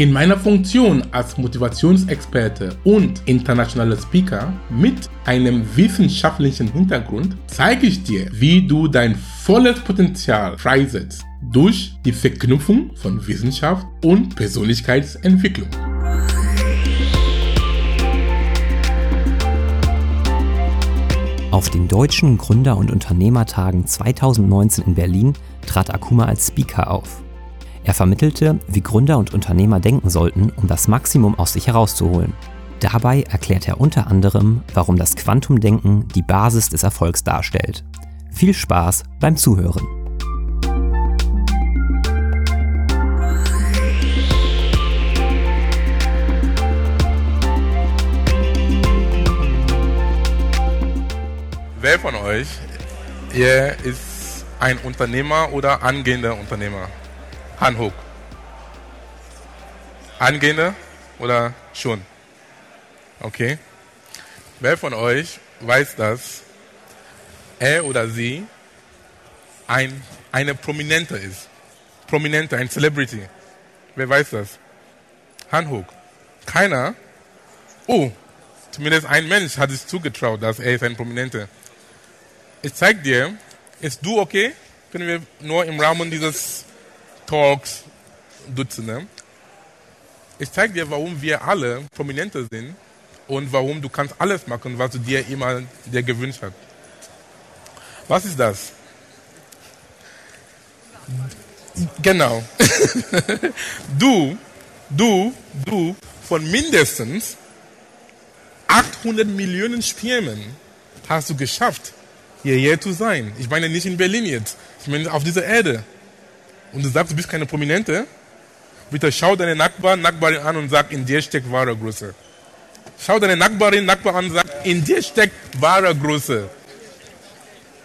In meiner Funktion als Motivationsexperte und internationaler Speaker mit einem wissenschaftlichen Hintergrund zeige ich dir, wie du dein volles Potenzial freisetzt durch die Verknüpfung von Wissenschaft und Persönlichkeitsentwicklung. Auf den deutschen Gründer- und Unternehmertagen 2019 in Berlin trat Akuma als Speaker auf. Er vermittelte, wie Gründer und Unternehmer denken sollten, um das Maximum aus sich herauszuholen. Dabei erklärt er unter anderem, warum das Quantumdenken die Basis des Erfolgs darstellt. Viel Spaß beim Zuhören. Wer von euch hier ist ein Unternehmer oder angehender Unternehmer? Hand hoch. Angehender oder schon? Okay. Wer von euch weiß, dass er oder sie ein, eine Prominente ist? Prominente, ein Celebrity. Wer weiß das? Hand hoch. Keiner? Oh, zumindest ein Mensch hat sich zugetraut, dass er ist ein Prominente. Ich zeig dir, ist du okay? Können wir nur im Rahmen dieses Talks dutzen. Ne? Ich zeig dir, warum wir alle Prominente sind und warum du kannst alles machen, was du dir immer dir gewünscht hast. Was ist das? Genau. du, du, du von mindestens 800 Millionen Spermien hast du geschafft, hierher zu sein. Ich meine nicht in Berlin jetzt, ich meine auf dieser Erde. Und du sagst, du bist keine Prominente, bitte schau deine Nachbarn, Nachbarin an und sag, in dir steckt wahre Größe. Schau deine Nachbarin, Nachbar an und sag, in dir steckt wahre Größe.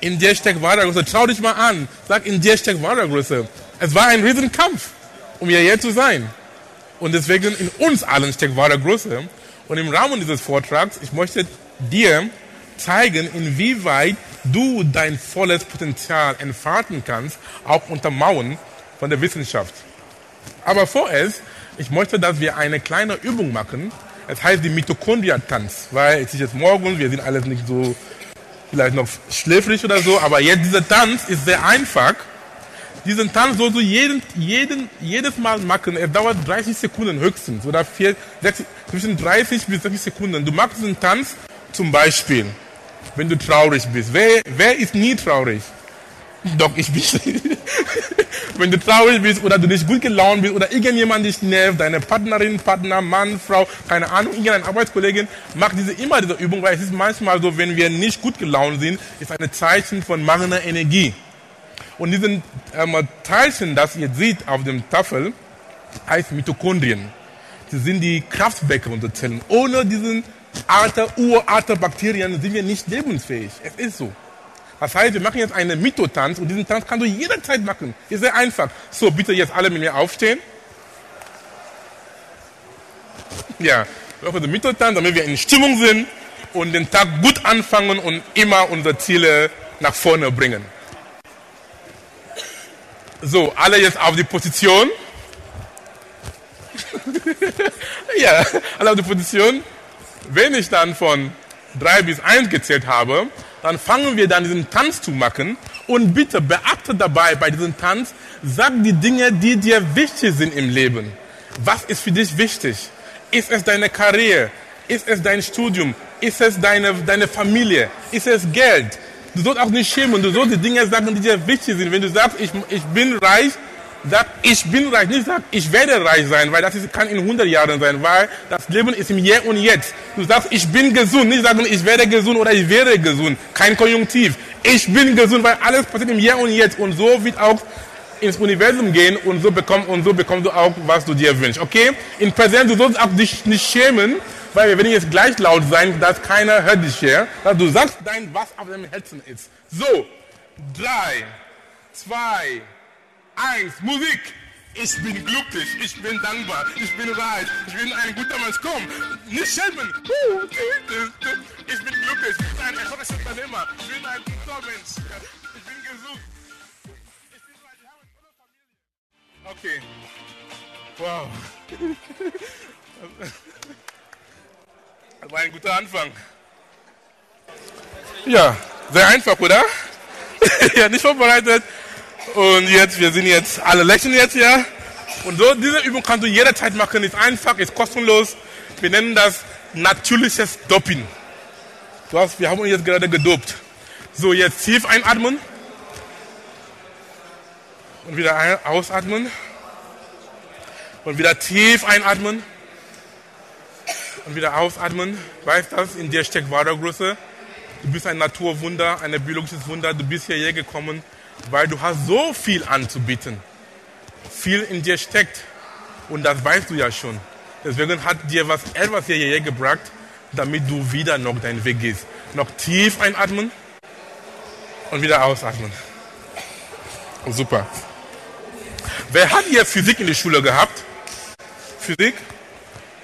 In dir steckt wahre Größe. Schau dich mal an, sag, in dir steckt wahre Größe. Es war ein Riesenkampf, um hierher zu sein. Und deswegen in uns allen steckt wahre Größe. Und im Rahmen dieses Vortrags, ich möchte dir zeigen, inwieweit du dein volles Potenzial entfalten kannst, auch unter Mauern von der Wissenschaft. Aber vorerst, ich möchte, dass wir eine kleine Übung machen. Es heißt die Mitochondria-Tanz, weil es ist jetzt morgen, wir sind alles nicht so, vielleicht noch schläfrig oder so, aber jetzt dieser Tanz ist sehr einfach. Diesen Tanz sollst du jeden, jeden, jedes Mal machen. Er dauert 30 Sekunden höchstens oder vier, sechs, zwischen 30 bis 60 Sekunden. Du machst diesen Tanz zum Beispiel, wenn du traurig bist. Wer, wer ist nie traurig? Doch, ich bin. Wenn du traurig bist oder du nicht gut gelaunt bist oder irgendjemand dich nervt, deine Partnerin, Partner, Mann, Frau, keine Ahnung, irgendeine Arbeitskollegin, mach diese, immer diese Übung, weil es ist manchmal so, wenn wir nicht gut gelaunt sind, ist ein Zeichen von mangelnder Energie. Und diesen ähm, Teilchen, das ihr seht auf dem Tafel, heißt Mitochondrien. Sie sind die Kraftwerke unserer Zellen. Ohne diesen Arte, Urarte Bakterien sind wir nicht lebensfähig. Es ist so. Das heißt, wir machen jetzt einen Mitotanz und diesen Tanz kannst du jederzeit machen. Ist sehr einfach. So, bitte jetzt alle mit mir aufstehen. Ja, wir machen den Mitotanz, damit wir in Stimmung sind und den Tag gut anfangen und immer unsere Ziele nach vorne bringen. So, alle jetzt auf die Position. ja, alle auf die Position. Wenn ich dann von drei bis eins gezählt habe, dann fangen wir dann diesen Tanz zu machen. Und bitte beachte dabei bei diesem Tanz, sag die Dinge, die dir wichtig sind im Leben. Was ist für dich wichtig? Ist es deine Karriere? Ist es dein Studium? Ist es deine, deine Familie? Ist es Geld? Du sollst auch nicht schämen. Du sollst die Dinge sagen, die dir wichtig sind. Wenn du sagst, ich, ich bin reich, sagt, ich bin reich, nicht sagt, ich werde reich sein, weil das ist, kann in 100 Jahren sein, weil das Leben ist im Hier und Jetzt. Du sagst, ich bin gesund, nicht sagen, ich werde gesund oder ich wäre gesund. Kein Konjunktiv. Ich bin gesund, weil alles passiert im Hier und Jetzt. Und so wird auch ins Universum gehen und so, bekomm, und so bekommst du auch, was du dir wünschst. Okay? In Präsenz, du sollst auch dich nicht schämen, weil wir werden jetzt gleich laut sein, dass keiner hört dich hier. Dass du sagst dein, was auf deinem Herzen ist. So. Drei, zwei, eins, Musik. Ich bin glücklich, ich bin dankbar, ich bin reich, ich bin ein guter Mensch. Komm, nicht schämen. Ich bin glücklich, ich bin ein erfolgreicher Unternehmer, ich bin ein guter Mensch. Ich bin gesund. Okay. Wow. Das war ein guter Anfang. Ja, sehr einfach, oder? ja, nicht vorbereitet. Und jetzt, wir sind jetzt, alle lächeln jetzt, ja. Und so, diese Übung kannst du jederzeit machen, ist einfach, ist kostenlos. Wir nennen das natürliches Doping. Du hast, wir haben uns jetzt gerade gedopt. So, jetzt tief einatmen. Und wieder ein, ausatmen. Und wieder tief einatmen. Und wieder ausatmen. Weißt du, in dir steckt Wadergröße. Du bist ein Naturwunder, ein biologisches Wunder. Du bist hierher gekommen, weil du hast so viel anzubieten. Viel in dir steckt. Und das weißt du ja schon. Deswegen hat dir was etwas hierher gebracht, damit du wieder noch deinen Weg gehst. Noch tief einatmen und wieder ausatmen. Super. Wer hat hier Physik in der Schule gehabt? Physik?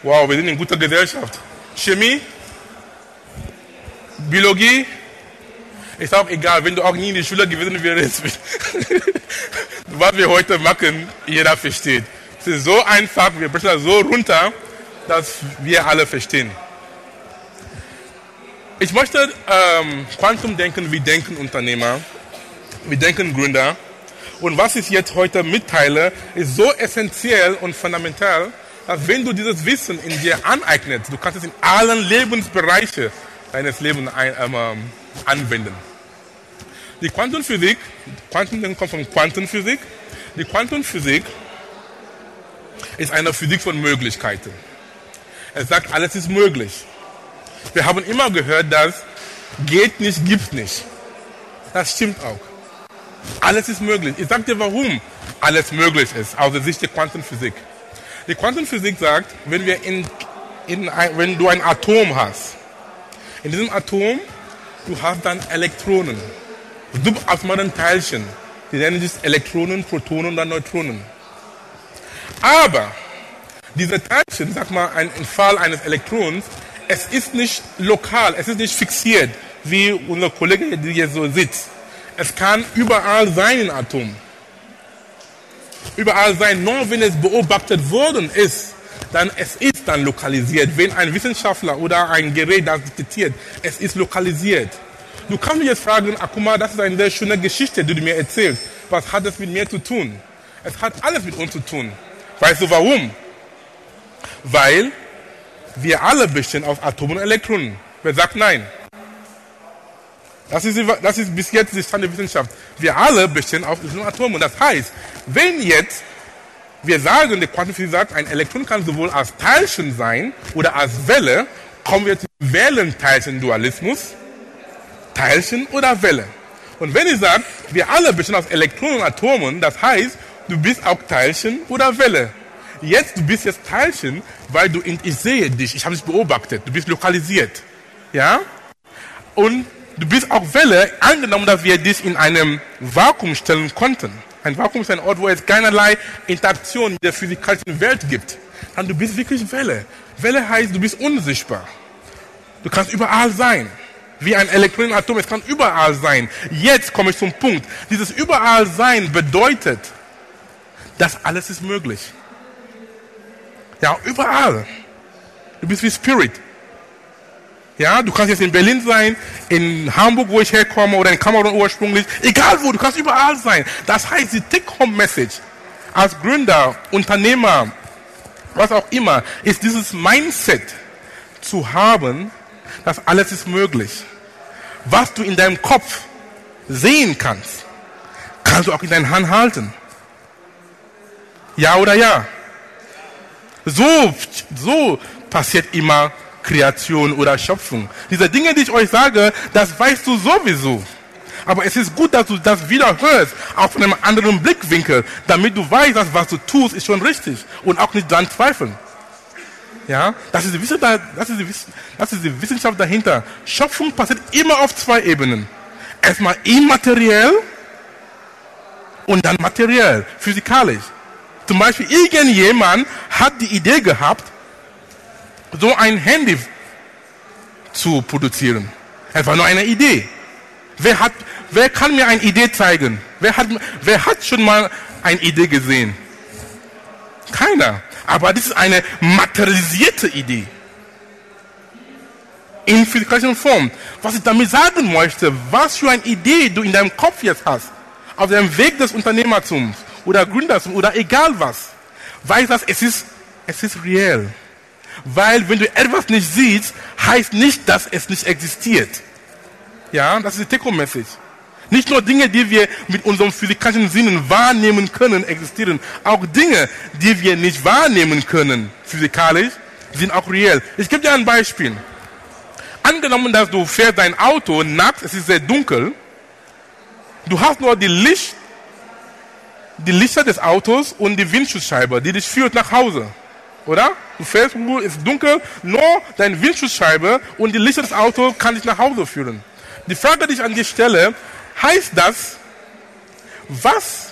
Wow, wir sind in guter Gesellschaft. Chemie? Biologie? Ist auch egal, wenn du auch nie in die Schule gewesen wärst. Was wir heute machen, jeder versteht. Es ist so einfach, wir brechen das so runter, dass wir alle verstehen. Ich möchte ähm, Quantumdenken wie Denken Unternehmer, wie Denken Gründer. Und was ich jetzt heute mitteile, ist so essentiell und fundamental, dass wenn du dieses Wissen in dir aneignest, du kannst es in allen Lebensbereichen deines Lebens ein, ähm, anwenden. Die Quantenphysik, Quantendenken kommt von Quantenphysik. Die Quantenphysik ist eine Physik von Möglichkeiten. Es sagt, alles ist möglich. Wir haben immer gehört, dass geht nicht, gibt nicht. Das stimmt auch. Alles ist möglich. Ich sage dir, warum alles möglich ist, aus der Sicht der Quantenphysik. Die Quantenphysik sagt, wenn, wir in, in ein, wenn du ein Atom hast, in diesem Atom, du hast dann Elektronen, subatomaren Teilchen, die nennen sich Elektronen, Protonen oder Neutronen. Aber diese Teilchen, sag mal, ein, im Fall eines Elektrons, es ist nicht lokal, es ist nicht fixiert, wie unser Kollege, hier so sitzt. Es kann überall sein im Atom. Überall sein, nur wenn es beobachtet worden ist, dann es ist dann lokalisiert. Wenn ein Wissenschaftler oder ein Gerät das detektiert, es ist lokalisiert. Du kannst mich jetzt fragen, Akuma, das ist eine sehr schöne Geschichte, die du mir erzählst. Was hat das mit mir zu tun? Es hat alles mit uns zu tun. Weißt du warum? Weil wir alle bestehen aus Atomen und Elektronen. Wer sagt nein? Das ist, das ist bis jetzt die Stand der Wissenschaft. Wir alle bestehen aus Atomen. Das heißt, wenn jetzt wir sagen, der Quantenphysik sagt, ein Elektron kann sowohl als Teilchen sein oder als Welle, kommen wir zum Wellenteilchen-Dualismus. Teilchen oder Welle. Und wenn ich sage, wir alle bestehen aus Elektronen und Atomen, das heißt, du bist auch Teilchen oder Welle. Jetzt, du bist jetzt Teilchen, weil du, ich sehe dich, ich habe dich beobachtet, du bist lokalisiert. Ja? Und du bist auch Welle, angenommen, dass wir dich in einem Vakuum stellen konnten. Ein Vakuum ist ein Ort, wo es keinerlei Interaktion mit der physikalischen Welt gibt. Dann du bist wirklich Welle. Welle heißt, du bist unsichtbar. Du kannst überall sein. Wie ein Elektronenatom, es kann überall sein. Jetzt komme ich zum Punkt. Dieses überall sein bedeutet, dass alles ist möglich. Ja, überall. Du bist wie Spirit. Ja, du kannst jetzt in Berlin sein, in Hamburg, wo ich herkomme, oder in Kamerun ursprünglich. Egal wo, du kannst überall sein. Das heißt, die Take-Home-Message als Gründer, Unternehmer, was auch immer, ist dieses Mindset zu haben, dass alles ist möglich. Was du in deinem Kopf sehen kannst, kannst du auch in deiner Hand halten. Ja oder ja? So, so passiert immer Kreation oder Schöpfung. Diese Dinge, die ich euch sage, das weißt du sowieso. Aber es ist gut, dass du das wieder hörst, auch von einem anderen Blickwinkel, damit du weißt, dass was du tust, ist schon richtig und auch nicht dran zweifeln. Ja, das ist, die Wissenschaft, das, ist die, das ist die Wissenschaft dahinter. Schöpfung passiert immer auf zwei Ebenen. Erstmal immateriell und dann materiell, physikalisch. Zum Beispiel irgendjemand hat die Idee gehabt, so ein Handy zu produzieren. Es war nur eine Idee. Wer, hat, wer kann mir eine Idee zeigen? Wer hat, wer hat schon mal eine Idee gesehen? Keiner. Aber das ist eine materialisierte Idee. In physikalischer Form. Was ich damit sagen möchte, was für eine Idee du in deinem Kopf jetzt hast, auf dem Weg des Unternehmertums oder Gründertums oder egal was, weiß das, es ist, es ist real. Weil wenn du etwas nicht siehst, heißt nicht, dass es nicht existiert. Ja, das ist die Take-Home-Message. Nicht nur Dinge, die wir mit unserem physikalischen Sinnen wahrnehmen können, existieren. Auch Dinge, die wir nicht wahrnehmen können, physikalisch, sind auch real. Ich gebe dir ein Beispiel. Angenommen, dass du fährst dein Auto nachts, es ist sehr dunkel, du hast nur die Licht, die Lichter des Autos und die Windschutzscheibe, die dich führt nach Hause. Oder? Du fährst, es ist dunkel, nur deine Windschutzscheibe und die Lichter des Autos kann dich nach Hause führen. Die Frage, die ich an dir stelle, heißt das, was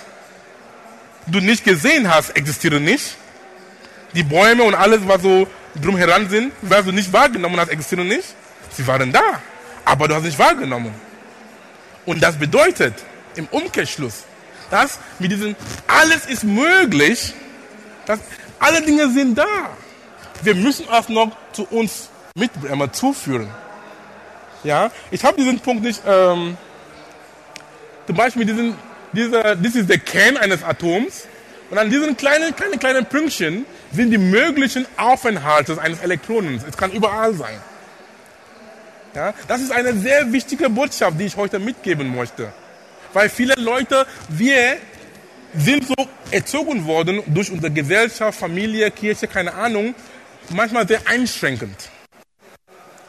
du nicht gesehen hast, existiert nicht? Die Bäume und alles, was so drumheran sind, was du nicht wahrgenommen hast, existiert nicht? Sie waren da, aber du hast nicht wahrgenommen. Und das bedeutet im Umkehrschluss, dass mit diesem alles ist möglich, dass alle Dinge sind da. Wir müssen es noch zu uns mit zuführen. Ja, ich habe diesen Punkt nicht, ähm, zum Beispiel diesen, dieser, das ist der Kern eines Atoms und an diesen kleinen, kleinen, kleinen Pünktchen sind die möglichen Aufenthalte eines Elektronens. Es kann überall sein. Ja, das ist eine sehr wichtige Botschaft, die ich heute mitgeben möchte. Weil viele Leute, wir sind so erzogen worden durch unsere Gesellschaft, Familie, Kirche, keine Ahnung, manchmal sehr einschränkend.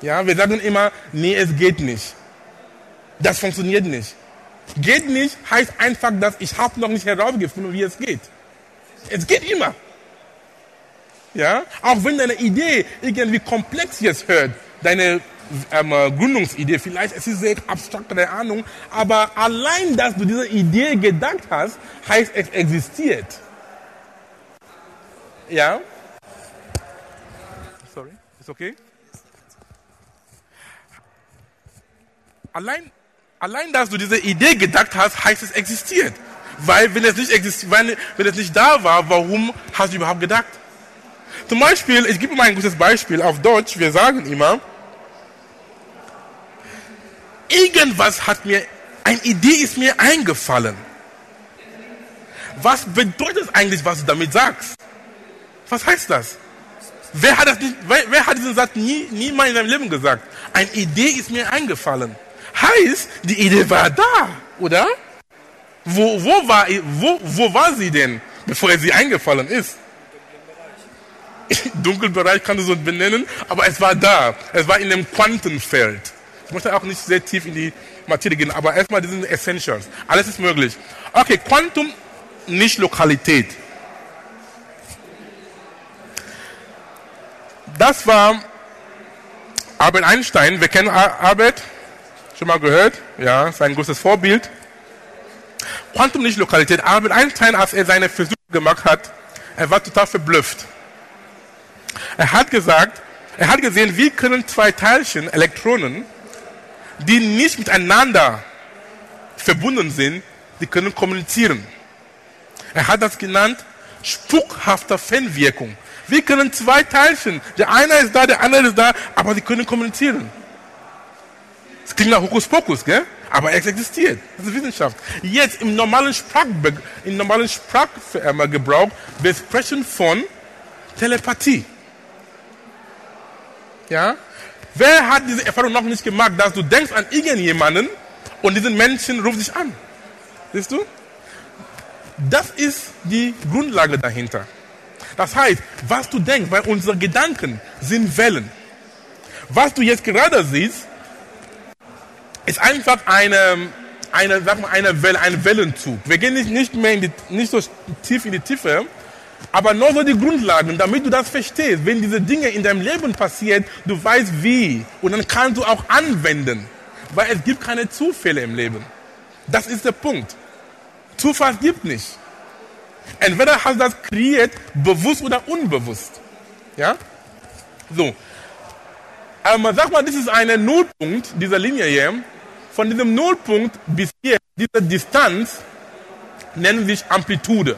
Ja, wir sagen immer, nee, es geht nicht. Das funktioniert nicht. Geht nicht heißt einfach, dass ich habe noch nicht herausgefunden, wie es geht. Es geht immer. Ja, auch wenn deine Idee irgendwie komplex jetzt hört, deine ähm, Gründungsidee, vielleicht es ist sehr abstrakt, keine Ahnung, aber allein, dass du diese Idee gedacht hast, heißt es existiert. Ja? Sorry, ist okay? Allein, allein, dass du diese Idee gedacht hast, heißt es existiert. Weil wenn es nicht existiert, wenn, wenn es nicht da war, warum hast du überhaupt gedacht? Zum Beispiel, ich gebe mal ein gutes Beispiel auf Deutsch. Wir sagen immer, irgendwas hat mir, eine Idee ist mir eingefallen. Was bedeutet eigentlich, was du damit sagst? Was heißt das? Wer hat, das nicht, wer, wer hat diesen Satz nie, nie mal in seinem Leben gesagt? Eine Idee ist mir eingefallen. Heißt, die Idee war da, oder? Wo, wo, war, wo, wo war sie denn, bevor sie eingefallen ist? Dunkelbereich kann du so benennen, aber es war da. Es war in einem Quantenfeld. Ich möchte auch nicht sehr tief in die Materie gehen, aber erstmal diesen Essentials. Alles ist möglich. Okay, Quantum, nicht Lokalität. Das war Albert Einstein. Wir kennen Albert. Schon mal gehört? Ja, ist ein großes Vorbild. Quantum nicht Lokalität. Albert Einstein, als er seine Versuche gemacht hat, er war total verblüfft. Er hat gesagt, er hat gesehen, wie können zwei Teilchen, Elektronen, die nicht miteinander verbunden sind, die können kommunizieren. Er hat das genannt spukhafter Fernwirkung. Wie können zwei Teilchen, der eine ist da, der andere ist da, aber sie können kommunizieren. Das klingt nach Hokuspokus, gell? aber es existiert. Das ist Wissenschaft. Jetzt im normalen, Sprachbe im normalen Sprachgebrauch, wir sprechen von Telepathie. Ja? Wer hat diese Erfahrung noch nicht gemacht, dass du denkst an irgendjemanden und diesen Menschen ruft dich an? Siehst du? Das ist die Grundlage dahinter. Das heißt, was du denkst, weil unsere Gedanken sind Wellen. Was du jetzt gerade siehst, ist einfach eine, eine, sag mal, eine Welle, ein Wellenzug. Wir gehen nicht, nicht mehr die, nicht so tief in die Tiefe, aber nur so die Grundlagen, damit du das verstehst. Wenn diese Dinge in deinem Leben passieren, du weißt wie. Und dann kannst du auch anwenden. Weil es gibt keine Zufälle im Leben. Das ist der Punkt. Zufall gibt nicht. Entweder hast du das kreiert, bewusst oder unbewusst. Ja? So. Aber sag mal, das ist ein Nullpunkt dieser Linie hier. Von diesem Nullpunkt bis hier, diese Distanz, nennen sich Amplitude.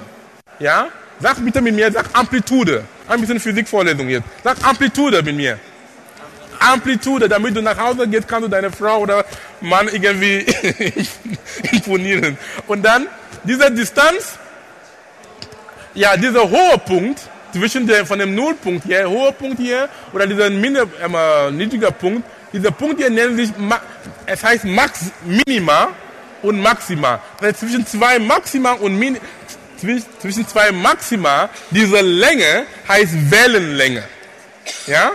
Ja? Sag bitte mit mir, sag Amplitude. Ein bisschen Physikvorlesung jetzt. Sag Amplitude mit mir. Amplitude, damit du nach Hause gehst, kannst du deine Frau oder Mann irgendwie imponieren. Und dann diese Distanz, ja, dieser hohe Punkt zwischen der, von dem Nullpunkt hier, hoher Punkt hier oder dieser mini, äh, niedriger Punkt, dieser Punkt hier nennt sich, es heißt Max, Minima und Maxima. Das zwischen zwei Maxima und Min, zwischen zwei Maxima, diese Länge heißt Wellenlänge. Ja?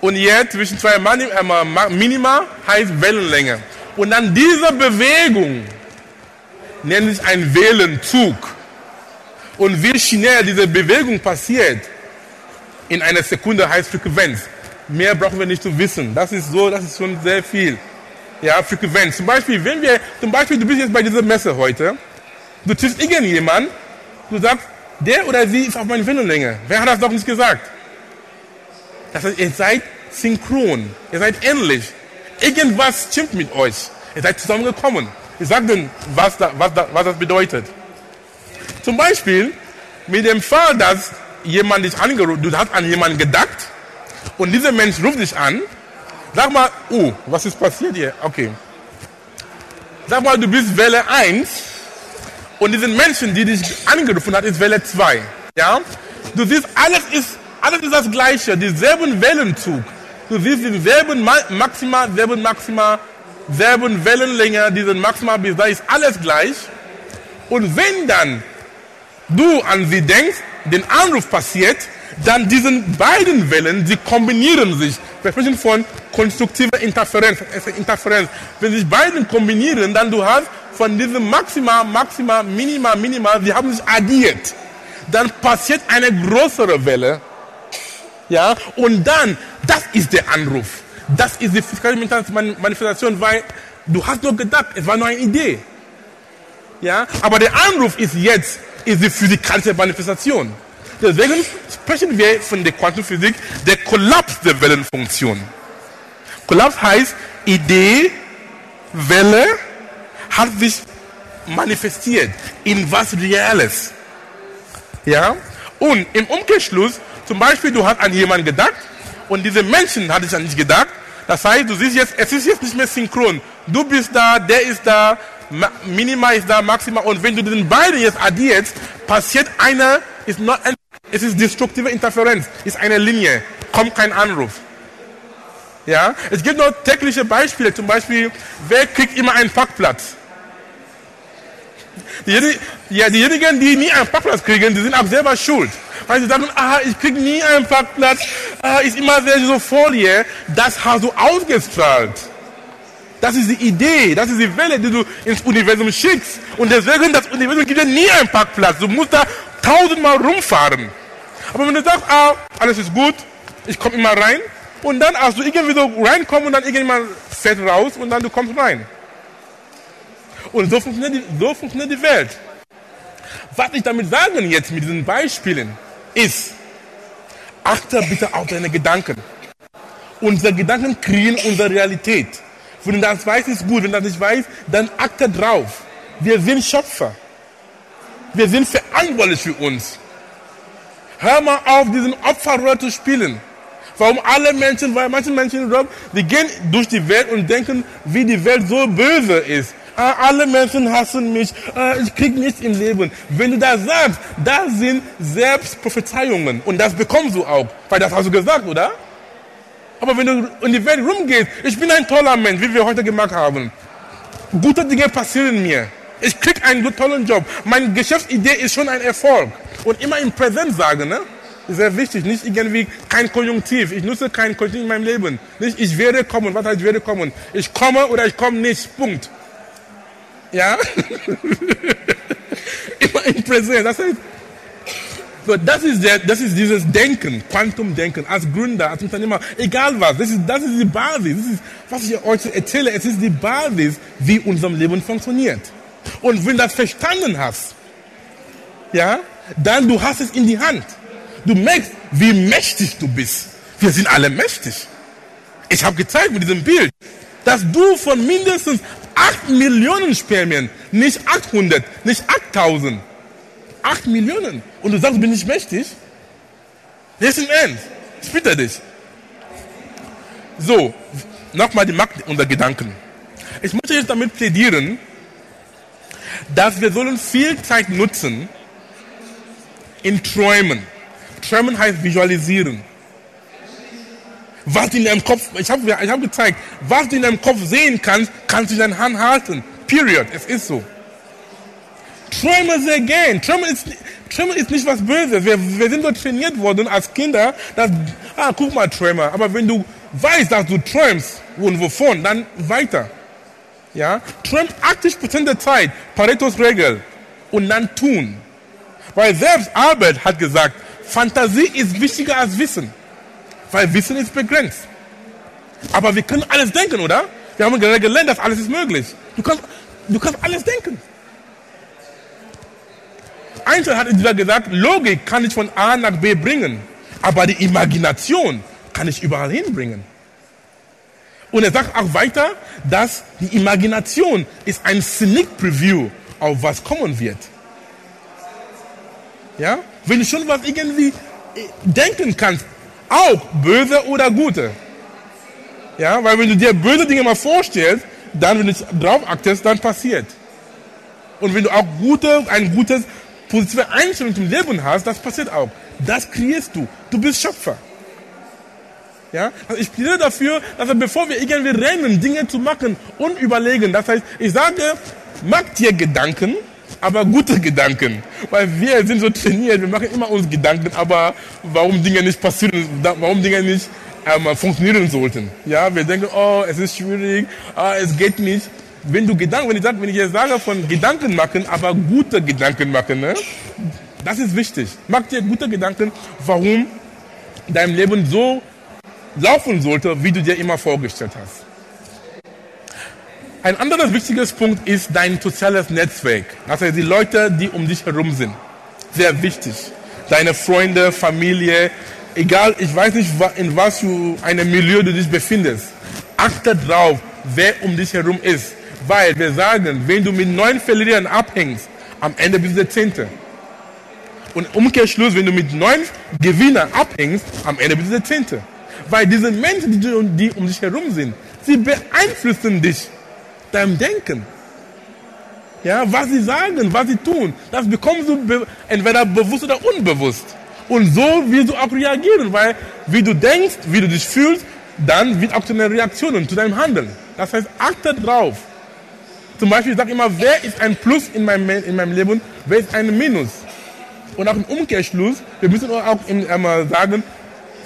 Und jetzt zwischen zwei äh, Minima heißt Wellenlänge. Und dann diese Bewegung nennt sich ein Wellenzug. Und wie schnell diese Bewegung passiert, in einer Sekunde heißt Frequenz. Mehr brauchen wir nicht zu wissen. Das ist so, das ist schon sehr viel. Ja, Frequenz. Zum Beispiel, wenn wir, zum Beispiel, du bist jetzt bei dieser Messe heute, du triffst irgendjemand, du sagst, der oder sie ist auf meiner Wellenlänge. Wer hat das doch nicht gesagt? Das heißt, ihr seid synchron, ihr seid ähnlich. Irgendwas stimmt mit euch. Ihr seid zusammengekommen. Ich sage denn, was, da, was, da, was das bedeutet. Zum Beispiel mit dem Fall, dass jemand dich angerufen, du hast an jemanden gedacht und dieser Mensch ruft dich an. Sag mal, oh, was ist passiert hier? Okay. Sag mal, du bist Welle 1 und diesen Menschen, die dich angerufen hat, ist Welle 2. Ja? Du siehst, alles ist, alles ist das Gleiche, dieselben Wellenzug. Du siehst denselben Maxima, selben Maxima, selben Wellenlänge, diesen Maxima bis da ist alles gleich. Und wenn dann du an sie denkst, den Anruf passiert, dann diesen beiden Wellen, sie kombinieren sich. Wir sprechen von konstruktiver Interferenz. Interferenz. Wenn sich beiden kombinieren, dann du hast von diesem Maxima, Maxima, Minima, Minima, sie haben sich addiert. Dann passiert eine größere Welle. Ja, und dann, das ist der Anruf. Das ist die physikalische Manifestation, weil du hast nur gedacht, es war nur eine Idee. Ja, aber der Anruf ist jetzt, ist die physikalische Manifestation. Deswegen sprechen wir von der Quantenphysik, der Kollaps der Wellenfunktion. Kollaps heißt, Idee, Welle, hat sich manifestiert in was Reales. Ja? Und im Umkehrschluss, zum Beispiel, du hast an jemanden gedacht und diese Menschen hat sich an nicht gedacht. Das heißt, du siehst jetzt, es ist jetzt nicht mehr synchron. Du bist da, der ist da, Minima ist da, Maxima. Und wenn du den beiden jetzt addierst, passiert eine, ist not, es ist destruktive Interferenz, ist eine Linie, kommt kein Anruf. Ja, es gibt noch tägliche Beispiele, zum Beispiel, wer kriegt immer einen Parkplatz? Die, ja, diejenigen, die nie einen Parkplatz kriegen, die sind auch selber schuld. Weil sie sagen, ah, ich kriege nie einen Parkplatz, ah, ist immer sehr so Folie. Das hast du ausgestrahlt. Das ist die Idee, das ist die Welle, die du ins Universum schickst. Und deswegen, das Universum gibt dir nie einen Parkplatz. Du musst da tausendmal rumfahren. Aber wenn du sagst, ah, alles ist gut, ich komme immer rein, und dann, als du irgendwie so reinkommst und dann irgendjemand fährt raus und dann du kommst rein. Und so funktioniert, die, so funktioniert die Welt. Was ich damit sagen jetzt mit diesen Beispielen ist, achte bitte auf deine Gedanken. Unsere Gedanken kreieren unsere Realität. Wenn du das weißt, ist gut. Wenn du das nicht weißt, dann achte drauf. Wir sind Schöpfer. Wir sind verantwortlich für uns. Hör mal auf, diesen Opferrolle zu spielen. Warum alle Menschen, weil manche Menschen, die gehen durch die Welt und denken, wie die Welt so böse ist. Ah, alle Menschen hassen mich, ah, ich krieg nichts im Leben. Wenn du das sagst, das sind Selbstprophezeiungen und das bekommst du auch, weil das hast du gesagt, oder? Aber wenn du in die Welt rumgehst, ich bin ein toller Mensch, wie wir heute gemacht haben. Gute Dinge passieren mir. Ich krieg einen tollen Job. Meine Geschäftsidee ist schon ein Erfolg. Und immer im Präsent sagen, ne? Ist sehr wichtig. Nicht irgendwie kein Konjunktiv. Ich nutze kein Konjunktiv in meinem Leben. Nicht ich werde kommen. Was heißt ich werde kommen? Ich komme oder ich komme nicht. Punkt. Ja? Immer im Präsent. Das heißt, so, das, ist der, das ist dieses Denken, Quantumdenken, als Gründer, als Unternehmer, egal was. Das ist, das ist die Basis. Das ist, was ich euch erzähle, es ist die Basis, wie unser Leben funktioniert. Und wenn du das verstanden hast, ja, dann du hast es in die Hand. Du merkst, wie mächtig du bist. Wir sind alle mächtig. Ich habe gezeigt mit diesem Bild, dass du von mindestens 8 Millionen Spermien, nicht 800, nicht 8000, 8 Millionen. Und du sagst, bin ich mächtig? Jetzt im Ernst. Ich bitte dich. So, nochmal die Macht unter Gedanken. Ich möchte jetzt damit plädieren, dass wir sollen viel Zeit nutzen in Träumen. Träumen heißt visualisieren. Was du in deinem Kopf, ich habe ich hab gezeigt, was du in deinem Kopf sehen kannst, kannst du in deiner Hand halten. Period. Es ist so. Träume sehr gern. Träume ist, Träume ist nicht was Böses. Wir, wir sind dort trainiert worden als Kinder, dass, ah, guck mal, Träume. Aber wenn du weißt, dass du träumst und wovon, dann weiter. Ja? Träumt 80% der Zeit, Paretos Regel. Und dann tun. Weil selbst Albert hat gesagt, Fantasie ist wichtiger als Wissen. Weil Wissen ist begrenzt. Aber wir können alles denken, oder? Wir haben gelernt, dass alles ist möglich. Du kannst, du kannst alles denken. Einstein hat wieder gesagt, Logik kann ich von A nach B bringen, aber die Imagination kann ich überall hinbringen. Und er sagt auch weiter, dass die Imagination ist ein Sneak Preview auf was kommen wird. Ja? Wenn du schon was irgendwie äh, denken kannst, auch böse oder gute. Ja, weil wenn du dir böse Dinge mal vorstellst, dann, wenn du drauf achtest, dann passiert. Und wenn du auch gute, ein gutes, positive Einstellung zum Leben hast, das passiert auch. Das kreierst du. Du bist Schöpfer. Ja? Also ich plädiere dafür, dass wir, bevor wir irgendwie rennen, Dinge zu machen und überlegen. Das heißt, ich sage, mach dir Gedanken, aber gute Gedanken. Weil wir sind so trainiert, wir machen immer uns Gedanken, aber warum Dinge nicht passieren, warum Dinge nicht ähm, funktionieren sollten. Ja, wir denken, oh, es ist schwierig, ah, es geht nicht. Wenn du Gedanken, wenn ich, sage, wenn ich jetzt sage von Gedanken machen, aber gute Gedanken machen, ne? das ist wichtig. Mach dir gute Gedanken, warum dein Leben so laufen sollte, wie du dir immer vorgestellt hast. Ein anderes wichtiges Punkt ist dein soziales Netzwerk. Also die Leute, die um dich herum sind. Sehr wichtig. Deine Freunde, Familie, egal, ich weiß nicht, in was für einem Milieu du dich befindest. Achte drauf, wer um dich herum ist. Weil wir sagen, wenn du mit neun Verlierern abhängst, am Ende bist du der Zehnte. Und Umkehrschluss, wenn du mit neun Gewinnern abhängst, am Ende bist du der Zehnte. Weil diese Menschen, die, die um dich herum sind, sie beeinflussen dich deinem Denken. Ja, was sie sagen, was sie tun, das bekommst du be entweder bewusst oder unbewusst. Und so wirst du auch reagieren, weil wie du denkst, wie du dich fühlst, dann wird auch deine Reaktion zu deinem Handeln. Das heißt, achte drauf. Zum Beispiel, ich sage immer, wer ist ein Plus in meinem, in meinem Leben, wer ist ein Minus. Und auch im Umkehrschluss, wir müssen auch immer sagen,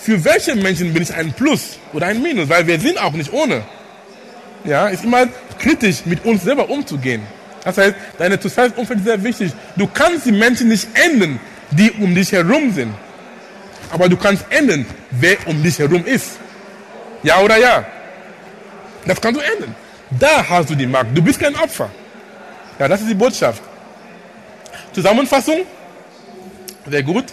für welche Menschen bin ich ein Plus oder ein Minus, weil wir sind auch nicht ohne. Ja, ist immer kritisch mit uns selber umzugehen. Das heißt, deine soziales Umfeld ist sehr wichtig. Du kannst die Menschen nicht ändern, die um dich herum sind. Aber du kannst ändern, wer um dich herum ist. Ja oder ja? Das kannst du ändern. Da hast du die Macht. Du bist kein Opfer. Ja, das ist die Botschaft. Zusammenfassung? Sehr gut.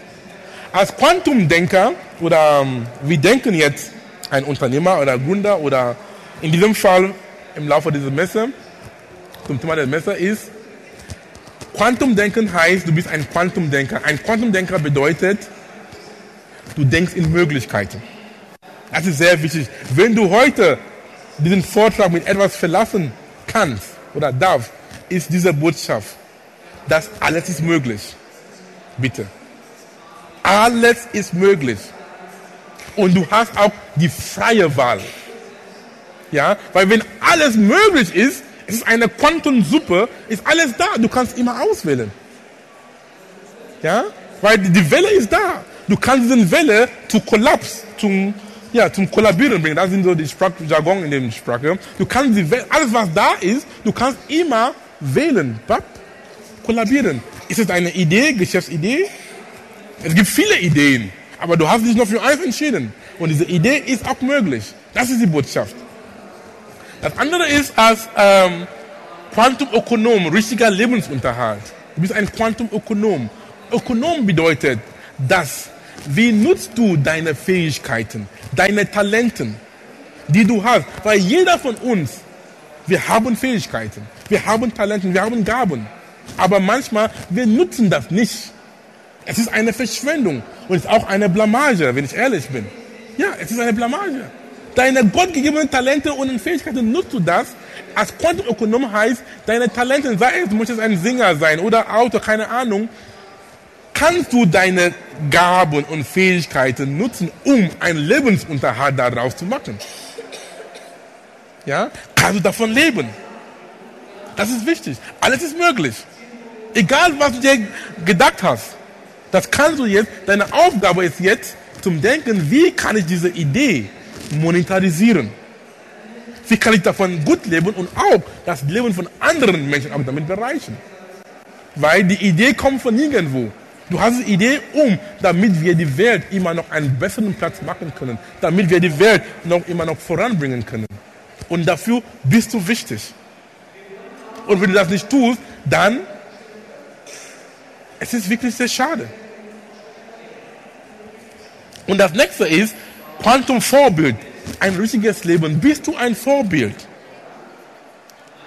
Als Quantumdenker oder ähm, wir denken jetzt ein Unternehmer oder Gründer oder in diesem Fall im Laufe dieser Messe, zum Thema der Messe ist, Quantumdenken heißt, du bist ein Quantumdenker. Ein Quantumdenker bedeutet, du denkst in Möglichkeiten. Das ist sehr wichtig. Wenn du heute diesen Vortrag mit etwas verlassen kannst oder darfst, ist diese Botschaft, dass alles ist möglich. Bitte. Alles ist möglich. Und du hast auch die freie Wahl. Ja, weil wenn alles möglich ist, es ist eine Quantensuppe, ist alles da. Du kannst immer auswählen. Ja, weil die Welle ist da. Du kannst diese Welle zu Kollaps, zum, ja, zum Kollabieren bringen. Das sind so die Sprachjargon in der Sprache. Du kannst Welle, alles was da ist, du kannst immer wählen. Bap, kollabieren. Ist es eine Idee, Geschäftsidee? Es gibt viele Ideen, aber du hast dich noch für eins entschieden. Und diese Idee ist auch möglich. Das ist die Botschaft. Das andere ist als ähm, Quantumökonom, richtiger Lebensunterhalt. Du bist ein Quantumökonom. Ökonom bedeutet das, wie nutzt du deine Fähigkeiten, deine Talenten, die du hast? Weil jeder von uns, wir haben Fähigkeiten, wir haben Talenten, wir haben Gaben. Aber manchmal, wir nutzen das nicht. Es ist eine Verschwendung und es ist auch eine Blamage, wenn ich ehrlich bin. Ja, es ist eine Blamage. Deine gottgegebenen Talente und Fähigkeiten nutzt du das. Als Quantum-Ökonom heißt, deine Talente, sei es, du möchtest ein Sänger sein oder Autor, keine Ahnung, kannst du deine Gaben und Fähigkeiten nutzen, um einen Lebensunterhalt daraus zu machen. Ja, kannst du davon leben. Das ist wichtig. Alles ist möglich. Egal, was du dir gedacht hast, das kannst du jetzt, deine Aufgabe ist jetzt zum Denken, wie kann ich diese Idee monetarisieren? Wie kann ich davon gut leben und auch das Leben von anderen Menschen auch damit bereichern? Weil die Idee kommt von nirgendwo. Du hast die Idee um, damit wir die Welt immer noch einen besseren Platz machen können, damit wir die Welt noch immer noch voranbringen können. Und dafür bist du wichtig. Und wenn du das nicht tust, dann es ist wirklich sehr schade. Und das nächste ist Quantum Vorbild. Ein richtiges Leben. Bist du ein Vorbild?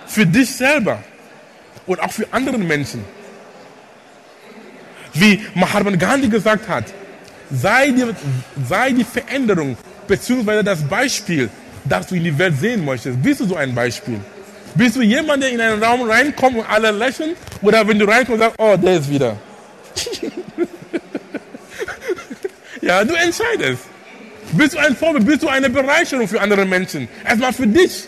Für dich selber und auch für andere Menschen. Wie Mahatma Gandhi gesagt hat, sei die, sei die Veränderung bzw. das Beispiel, das du in die Welt sehen möchtest. Bist du so ein Beispiel? Bist du jemand, der in einen Raum reinkommt und alle lächeln? Oder wenn du reinkommst und sagst, oh, der ist wieder. ja, du entscheidest. Bist du ein Vorbild? Bist du eine Bereicherung für andere Menschen? Erstmal für dich.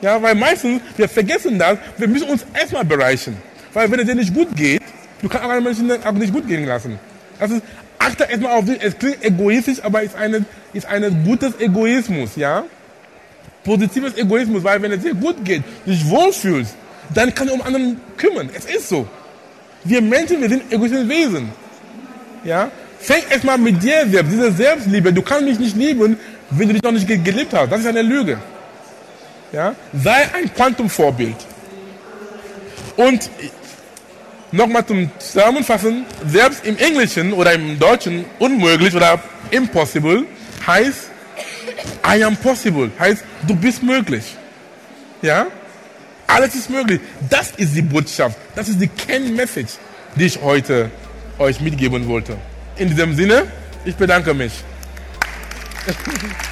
Ja, weil meistens, wir vergessen das, wir müssen uns erstmal bereichern. Weil wenn es dir nicht gut geht, du kannst anderen Menschen auch nicht gut gehen lassen. Das ist, achte erstmal auf dich. Es klingt egoistisch, aber ist eine, ist ein gutes Egoismus, ja? Positives Egoismus, weil wenn es dir gut geht, dich wohlfühlst, dann kannst du um anderen kümmern. Es ist so. Wir Menschen, wir sind egoistische Wesen. Ja? Fäng erstmal mit dir selbst, diese Selbstliebe. Du kannst mich nicht lieben, wenn du dich noch nicht ge gelebt hast. Das ist eine Lüge. Ja? Sei ein Quantumvorbild. Und nochmal zum Zusammenfassen, selbst im Englischen oder im Deutschen unmöglich oder impossible heißt I am possible, heißt du bist möglich. Ja? Alles ist möglich. Das ist die Botschaft. Das ist die Kernmessage, die ich heute euch mitgeben wollte. In diesem Sinne, ich bedanke mich.